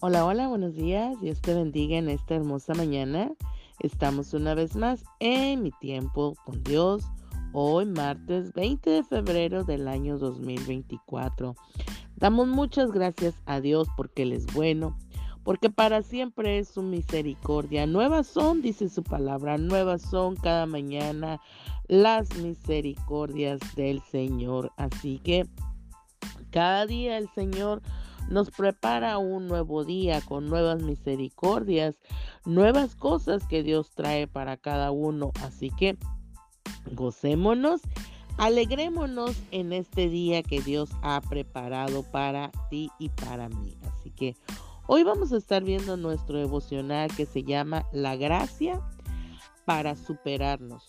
Hola, hola, buenos días. Dios te bendiga en esta hermosa mañana. Estamos una vez más en mi tiempo con Dios. Hoy martes 20 de febrero del año 2024. Damos muchas gracias a Dios porque Él es bueno, porque para siempre es su misericordia. Nuevas son, dice su palabra, nuevas son cada mañana las misericordias del Señor. Así que cada día el Señor nos prepara un nuevo día con nuevas misericordias, nuevas cosas que Dios trae para cada uno. Así que gocémonos, alegrémonos en este día que Dios ha preparado para ti y para mí. Así que hoy vamos a estar viendo nuestro devocional que se llama La gracia para superarnos.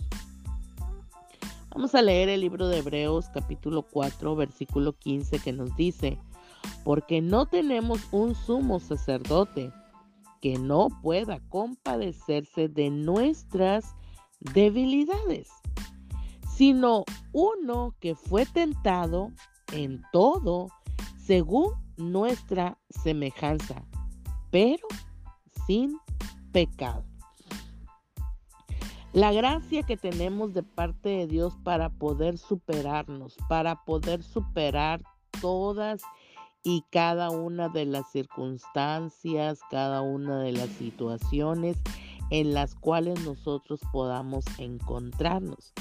Vamos a leer el libro de Hebreos capítulo 4 versículo 15 que nos dice, porque no tenemos un sumo sacerdote que no pueda compadecerse de nuestras debilidades, sino uno que fue tentado en todo según nuestra semejanza, pero sin pecado. La gracia que tenemos de parte de Dios para poder superarnos, para poder superar todas y cada una de las circunstancias, cada una de las situaciones en las cuales nosotros podamos encontrarnos.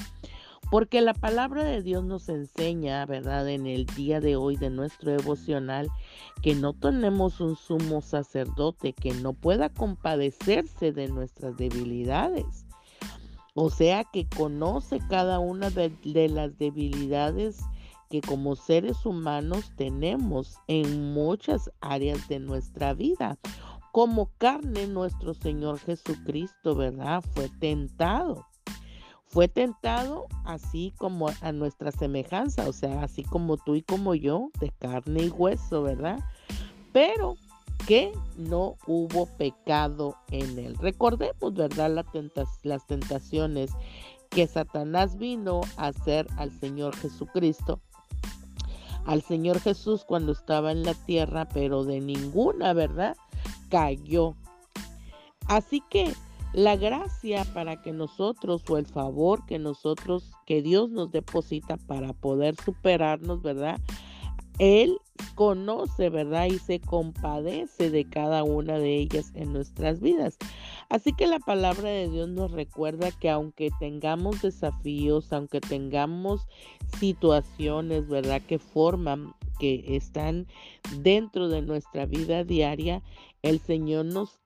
Porque la palabra de Dios nos enseña, ¿verdad? En el día de hoy de nuestro devocional, que no tenemos un sumo sacerdote que no pueda compadecerse de nuestras debilidades. O sea, que conoce cada una de, de las debilidades que como seres humanos tenemos en muchas áreas de nuestra vida. Como carne, nuestro Señor Jesucristo, ¿verdad? Fue tentado. Fue tentado así como a nuestra semejanza, o sea, así como tú y como yo, de carne y hueso, ¿verdad? Pero que no hubo pecado en él. Recordemos, ¿verdad? las tentaciones que Satanás vino a hacer al Señor Jesucristo al Señor Jesús cuando estaba en la tierra, pero de ninguna, ¿verdad? Cayó. Así que la gracia para que nosotros o el favor que nosotros, que Dios nos deposita para poder superarnos, ¿verdad? Él conoce, ¿verdad? Y se compadece de cada una de ellas en nuestras vidas. Así que la palabra de Dios nos recuerda que aunque tengamos desafíos, aunque tengamos situaciones, ¿verdad? Que forman, que están dentro de nuestra vida diaria, el Señor nos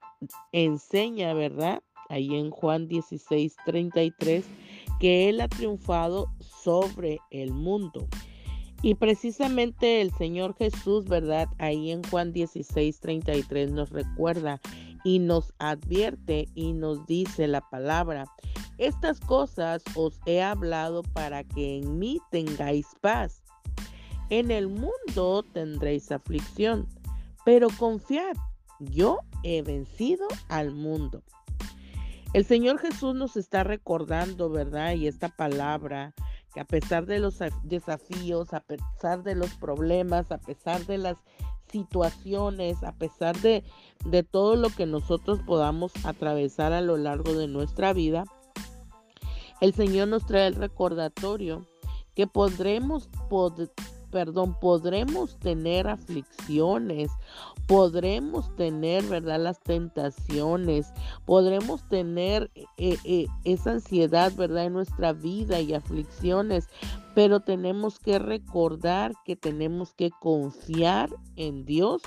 enseña, ¿verdad? Ahí en Juan 16, 33, que Él ha triunfado sobre el mundo. Y precisamente el Señor Jesús, ¿verdad? Ahí en Juan 16, 33 nos recuerda y nos advierte y nos dice la palabra, estas cosas os he hablado para que en mí tengáis paz. En el mundo tendréis aflicción, pero confiad, yo he vencido al mundo. El Señor Jesús nos está recordando, ¿verdad? Y esta palabra que a pesar de los desafíos, a pesar de los problemas, a pesar de las situaciones, a pesar de, de todo lo que nosotros podamos atravesar a lo largo de nuestra vida, el Señor nos trae el recordatorio que podremos, perdón, podremos tener aflicciones, podremos tener, ¿verdad? Las tentaciones, podremos tener eh, eh, esa ansiedad, ¿verdad? En nuestra vida y aflicciones, pero tenemos que recordar que tenemos que confiar en Dios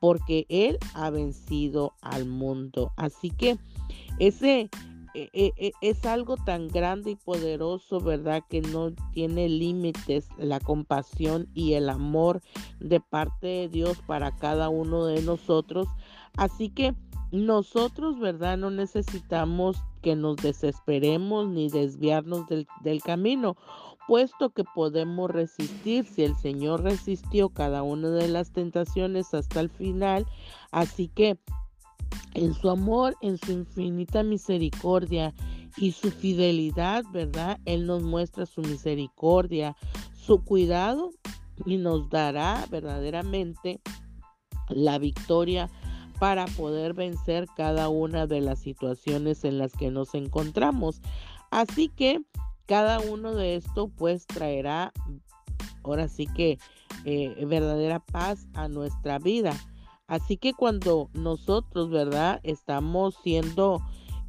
porque Él ha vencido al mundo. Así que ese es algo tan grande y poderoso, ¿verdad? Que no tiene límites la compasión y el amor de parte de Dios para cada uno de nosotros. Así que nosotros, ¿verdad? No necesitamos que nos desesperemos ni desviarnos del, del camino, puesto que podemos resistir. Si el Señor resistió cada una de las tentaciones hasta el final, así que en su amor, en su infinita misericordia y su fidelidad, ¿verdad? Él nos muestra su misericordia, su cuidado y nos dará verdaderamente la victoria para poder vencer cada una de las situaciones en las que nos encontramos. Así que cada uno de esto pues traerá ahora sí que eh, verdadera paz a nuestra vida. Así que cuando nosotros, ¿verdad? Estamos siendo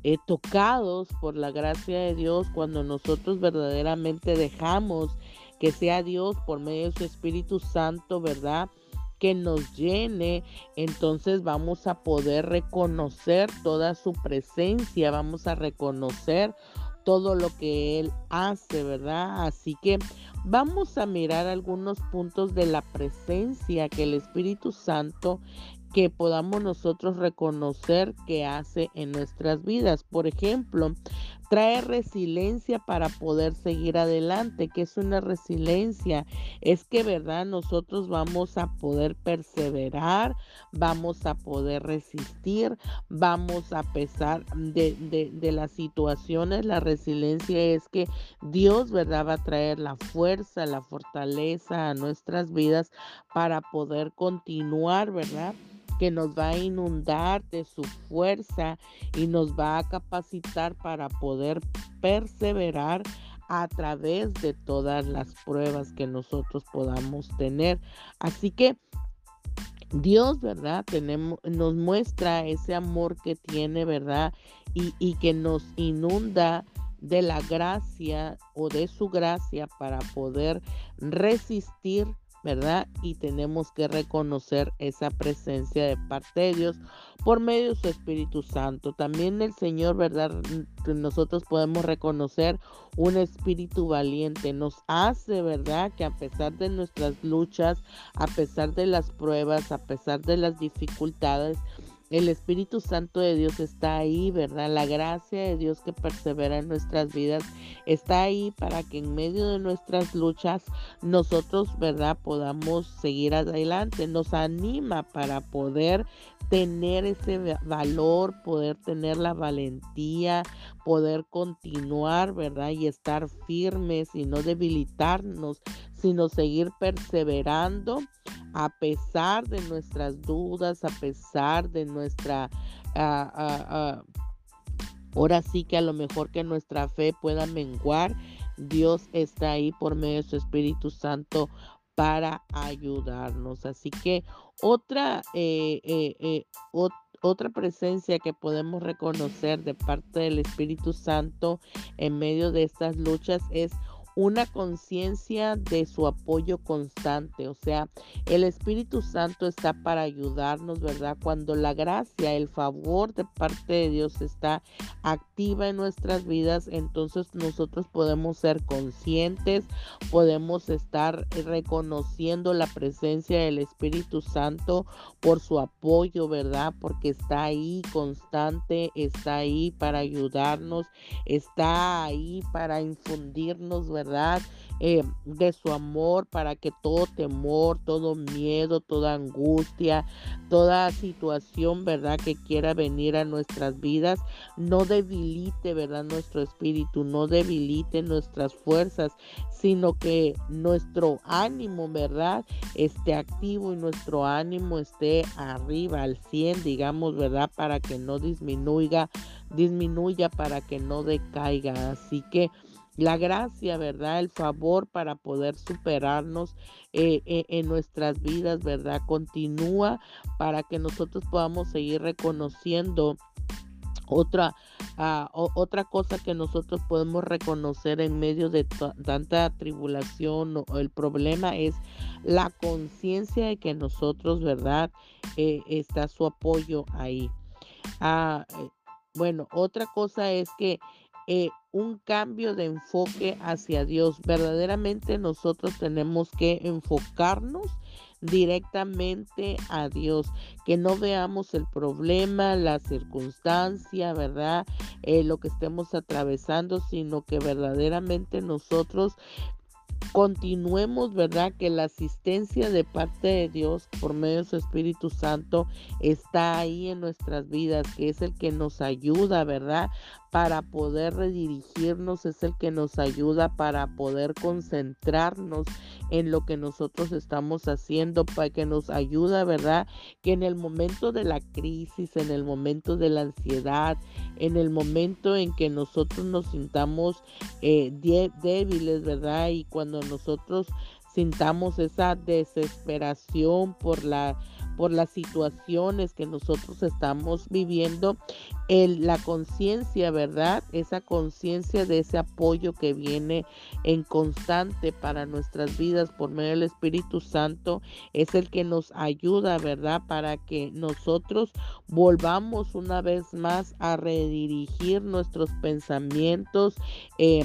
eh, tocados por la gracia de Dios, cuando nosotros verdaderamente dejamos que sea Dios por medio de su Espíritu Santo, ¿verdad? que nos llene, entonces vamos a poder reconocer toda su presencia, vamos a reconocer todo lo que Él hace, ¿verdad? Así que vamos a mirar algunos puntos de la presencia que el Espíritu Santo que podamos nosotros reconocer que hace en nuestras vidas. Por ejemplo, trae resiliencia para poder seguir adelante. ¿Qué es una resiliencia? Es que, ¿verdad? Nosotros vamos a poder perseverar, vamos a poder resistir, vamos a pesar de, de las situaciones. La resiliencia es que Dios, ¿verdad? Va a traer la fuerza, la fortaleza a nuestras vidas para poder continuar, ¿verdad? Que nos va a inundar de su fuerza y nos va a capacitar para poder perseverar a través de todas las pruebas que nosotros podamos tener. Así que Dios, ¿verdad? Tenemos, nos muestra ese amor que tiene, ¿verdad? Y, y que nos inunda de la gracia o de su gracia para poder resistir ¿verdad? Y tenemos que reconocer esa presencia de parte de Dios por medio de su Espíritu Santo. También el Señor, ¿verdad? Nosotros podemos reconocer un espíritu valiente. Nos hace, ¿verdad? Que a pesar de nuestras luchas, a pesar de las pruebas, a pesar de las dificultades, el Espíritu Santo de Dios está ahí, ¿verdad? La gracia de Dios que persevera en nuestras vidas está ahí para que en medio de nuestras luchas nosotros, ¿verdad? Podamos seguir adelante. Nos anima para poder tener ese valor, poder tener la valentía, poder continuar, ¿verdad? Y estar firmes y no debilitarnos, sino seguir perseverando a pesar de nuestras dudas, a pesar de nuestra... Ah, ah, ah, ahora sí que a lo mejor que nuestra fe pueda menguar, Dios está ahí por medio de su Espíritu Santo para ayudarnos. Así que otra, eh, eh, eh, otra presencia que podemos reconocer de parte del Espíritu Santo en medio de estas luchas es una conciencia de su apoyo constante. O sea, el Espíritu Santo está para ayudarnos, ¿verdad? Cuando la gracia, el favor de parte de Dios está activa en nuestras vidas, entonces nosotros podemos ser conscientes, podemos estar reconociendo la presencia del Espíritu Santo por su apoyo, ¿verdad? Porque está ahí constante, está ahí para ayudarnos, está ahí para infundirnos, ¿verdad? Eh, de su amor para que todo temor, todo miedo, toda angustia, toda situación, ¿verdad? Que quiera venir a nuestras vidas, no debilite, ¿verdad? Nuestro espíritu, no debilite nuestras fuerzas, sino que nuestro ánimo, ¿verdad? Esté activo y nuestro ánimo esté arriba al 100, digamos, ¿verdad? Para que no disminuya, disminuya, para que no decaiga. Así que la gracia, ¿verdad? El favor para poder superarnos eh, eh, en nuestras vidas, ¿verdad? Continúa para que nosotros podamos seguir reconociendo otra, ah, otra cosa que nosotros podemos reconocer en medio de tanta tribulación o el problema es la conciencia de que nosotros, ¿verdad? Eh, está su apoyo ahí. Ah, bueno, otra cosa es que eh, un cambio de enfoque hacia Dios. Verdaderamente nosotros tenemos que enfocarnos directamente a Dios, que no veamos el problema, la circunstancia, ¿verdad? Eh, lo que estemos atravesando, sino que verdaderamente nosotros continuemos, ¿verdad? Que la asistencia de parte de Dios por medio de su Espíritu Santo está ahí en nuestras vidas, que es el que nos ayuda, ¿verdad? Para poder redirigirnos, es el que nos ayuda para poder concentrarnos en lo que nosotros estamos haciendo, para que nos ayuda, ¿verdad? Que en el momento de la crisis, en el momento de la ansiedad, en el momento en que nosotros nos sintamos eh, débiles, ¿verdad? Y cuando nosotros sintamos esa desesperación por la por las situaciones que nosotros estamos viviendo, el, la conciencia, ¿verdad? Esa conciencia de ese apoyo que viene en constante para nuestras vidas por medio del Espíritu Santo es el que nos ayuda, ¿verdad? Para que nosotros volvamos una vez más a redirigir nuestros pensamientos. Eh,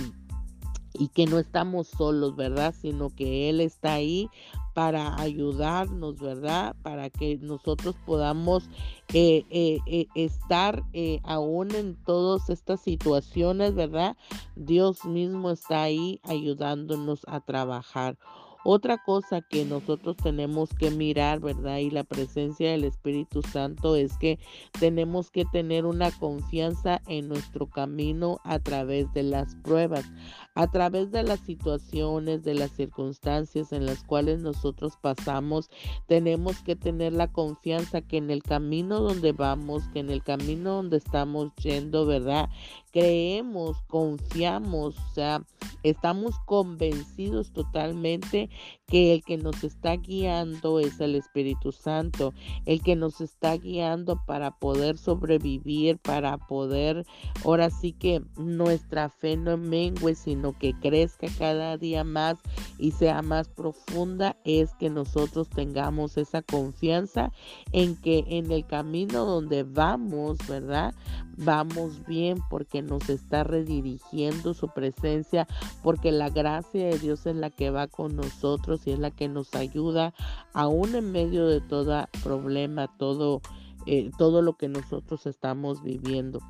y que no estamos solos, ¿verdad? Sino que Él está ahí para ayudarnos, ¿verdad? Para que nosotros podamos eh, eh, eh, estar aún en todas estas situaciones, ¿verdad? Dios mismo está ahí ayudándonos a trabajar. Otra cosa que nosotros tenemos que mirar, ¿verdad? Y la presencia del Espíritu Santo es que tenemos que tener una confianza en nuestro camino a través de las pruebas, a través de las situaciones, de las circunstancias en las cuales nosotros pasamos. Tenemos que tener la confianza que en el camino donde vamos, que en el camino donde estamos yendo, ¿verdad? Creemos, confiamos, o sea, estamos convencidos totalmente que el que nos está guiando es el Espíritu Santo, el que nos está guiando para poder sobrevivir, para poder, ahora sí que nuestra fe no mengue, sino que crezca cada día más y sea más profunda, es que nosotros tengamos esa confianza en que en el camino donde vamos, ¿verdad? Vamos bien porque nos está redirigiendo su presencia, porque la gracia de Dios es la que va con nosotros y es la que nos ayuda aún en medio de todo problema, todo, eh, todo lo que nosotros estamos viviendo.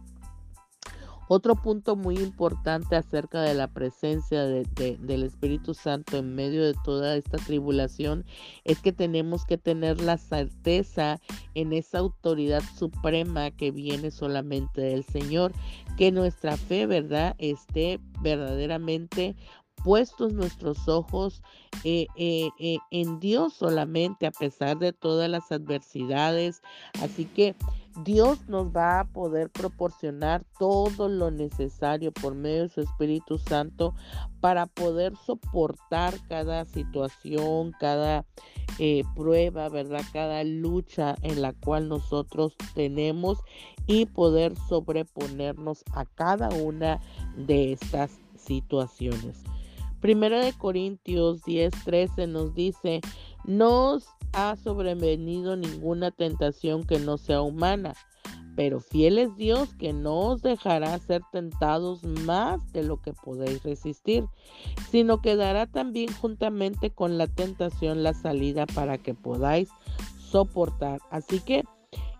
Otro punto muy importante acerca de la presencia del Espíritu Santo en medio de toda esta tribulación es que tenemos que tener la certeza en esa autoridad suprema que viene solamente del Señor, que nuestra fe, ¿verdad?, esté verdaderamente puestos nuestros ojos eh, eh, eh, en Dios solamente a pesar de todas las adversidades. Así que Dios nos va a poder proporcionar todo lo necesario por medio de su Espíritu Santo para poder soportar cada situación, cada prueba, ¿verdad? Cada lucha en la cual nosotros tenemos y poder sobreponernos a cada una de estas situaciones. Primera de Corintios 10, 13 nos dice, no os ha sobrevenido ninguna tentación que no sea humana, pero fiel es Dios que no os dejará ser tentados más de lo que podéis resistir, sino que dará también juntamente con la tentación la salida para que podáis soportar. Así que,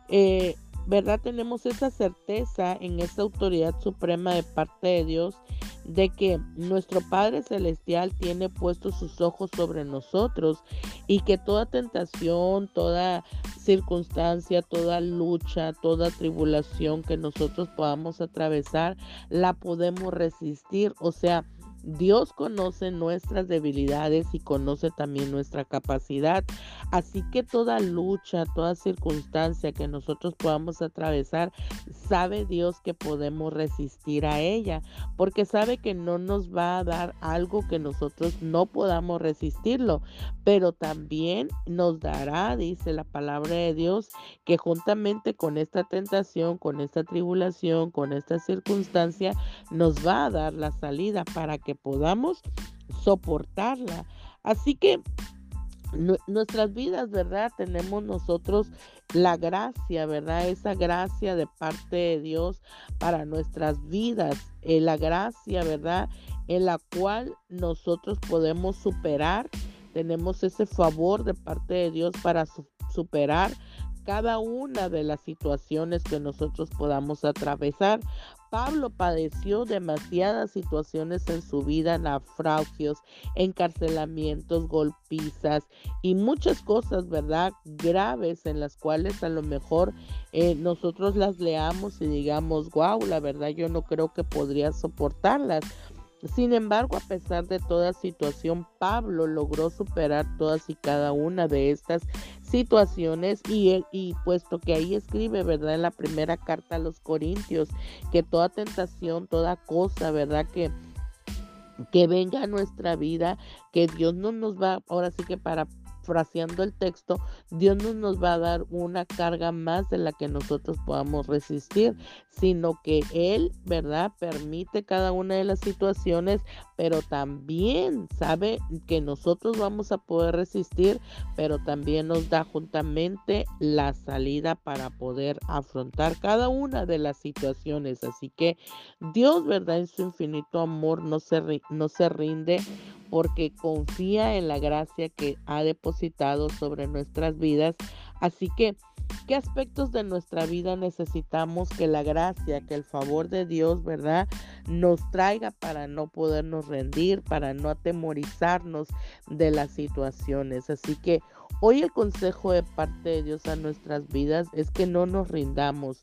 eh, ¿verdad? Tenemos esa certeza en esta autoridad suprema de parte de Dios de que nuestro Padre Celestial tiene puestos sus ojos sobre nosotros y que toda tentación, toda circunstancia, toda lucha, toda tribulación que nosotros podamos atravesar, la podemos resistir. O sea, Dios conoce nuestras debilidades y conoce también nuestra capacidad. Así que toda lucha, toda circunstancia que nosotros podamos atravesar, sabe Dios que podemos resistir a ella, porque sabe que no nos va a dar algo que nosotros no podamos resistirlo, pero también nos dará, dice la palabra de Dios, que juntamente con esta tentación, con esta tribulación, con esta circunstancia, nos va a dar la salida para que podamos soportarla. Así que nuestras vidas, ¿verdad? Tenemos nosotros la gracia, ¿verdad? Esa gracia de parte de Dios para nuestras vidas, eh, la gracia, ¿verdad? En la cual nosotros podemos superar, tenemos ese favor de parte de Dios para superar cada una de las situaciones que nosotros podamos atravesar, Pablo padeció demasiadas situaciones en su vida, naufragios, encarcelamientos, golpizas y muchas cosas, ¿verdad? Graves en las cuales a lo mejor eh, nosotros las leamos y digamos, wow, la verdad yo no creo que podría soportarlas. Sin embargo, a pesar de toda situación, Pablo logró superar todas y cada una de estas situaciones y, y puesto que ahí escribe, ¿verdad? En la primera carta a los Corintios, que toda tentación, toda cosa, ¿verdad? Que que venga a nuestra vida, que Dios no nos va, ahora sí que para fraseando el texto, Dios no nos va a dar una carga más de la que nosotros podamos resistir, sino que Él, ¿verdad? Permite cada una de las situaciones, pero también sabe que nosotros vamos a poder resistir, pero también nos da juntamente la salida para poder afrontar cada una de las situaciones. Así que Dios, ¿verdad? En su infinito amor no se, no se rinde porque confía en la gracia que ha depositado sobre nuestras vidas. Así que, ¿qué aspectos de nuestra vida necesitamos que la gracia, que el favor de Dios, verdad, nos traiga para no podernos rendir, para no atemorizarnos de las situaciones? Así que hoy el consejo de parte de Dios a nuestras vidas es que no nos rindamos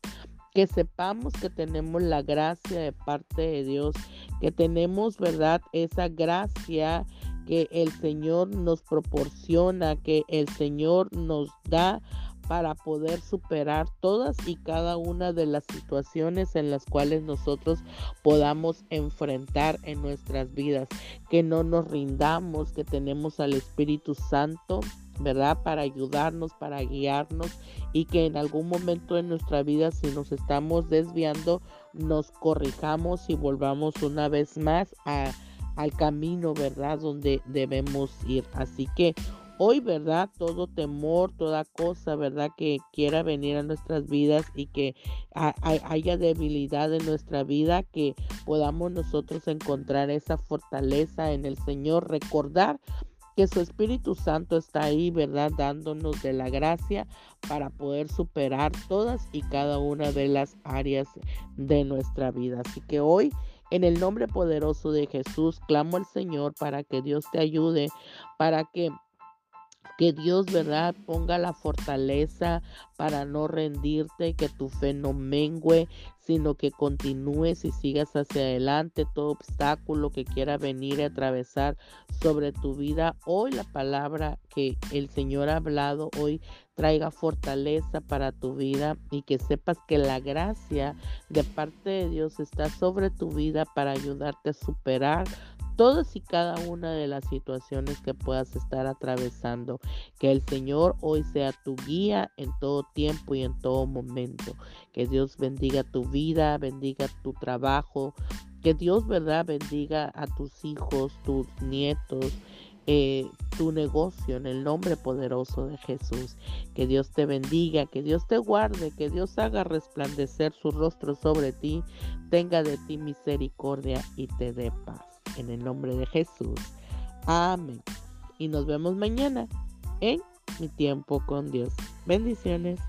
que sepamos que tenemos la gracia de parte de Dios, que tenemos, ¿verdad? Esa gracia que el Señor nos proporciona, que el Señor nos da para poder superar todas y cada una de las situaciones en las cuales nosotros podamos enfrentar en nuestras vidas, que no nos rindamos, que tenemos al Espíritu Santo ¿verdad? Para ayudarnos, para guiarnos y que en algún momento de nuestra vida, si nos estamos desviando, nos corrijamos y volvamos una vez más a, al camino, ¿verdad? Donde debemos ir. Así que hoy, ¿verdad? Todo temor, toda cosa, ¿verdad? Que quiera venir a nuestras vidas y que haya debilidad en nuestra vida, que podamos nosotros encontrar esa fortaleza en el Señor, recordar que su Espíritu Santo está ahí, ¿verdad? Dándonos de la gracia para poder superar todas y cada una de las áreas de nuestra vida. Así que hoy, en el nombre poderoso de Jesús, clamo al Señor para que Dios te ayude, para que que Dios, ¿verdad? Ponga la fortaleza para no rendirte, que tu fe no mengue, sino que continúes y sigas hacia adelante todo obstáculo que quiera venir a atravesar sobre tu vida. Hoy la palabra que el Señor ha hablado hoy traiga fortaleza para tu vida y que sepas que la gracia de parte de Dios está sobre tu vida para ayudarte a superar todas y cada una de las situaciones que puedas estar atravesando. Que el Señor hoy sea tu guía en todo tiempo y en todo momento. Que Dios bendiga tu vida, bendiga tu trabajo. Que Dios, ¿verdad?, bendiga a tus hijos, tus nietos. Eh, tu negocio en el nombre poderoso de Jesús. Que Dios te bendiga, que Dios te guarde, que Dios haga resplandecer su rostro sobre ti, tenga de ti misericordia y te dé paz en el nombre de Jesús. Amén. Y nos vemos mañana en mi tiempo con Dios. Bendiciones.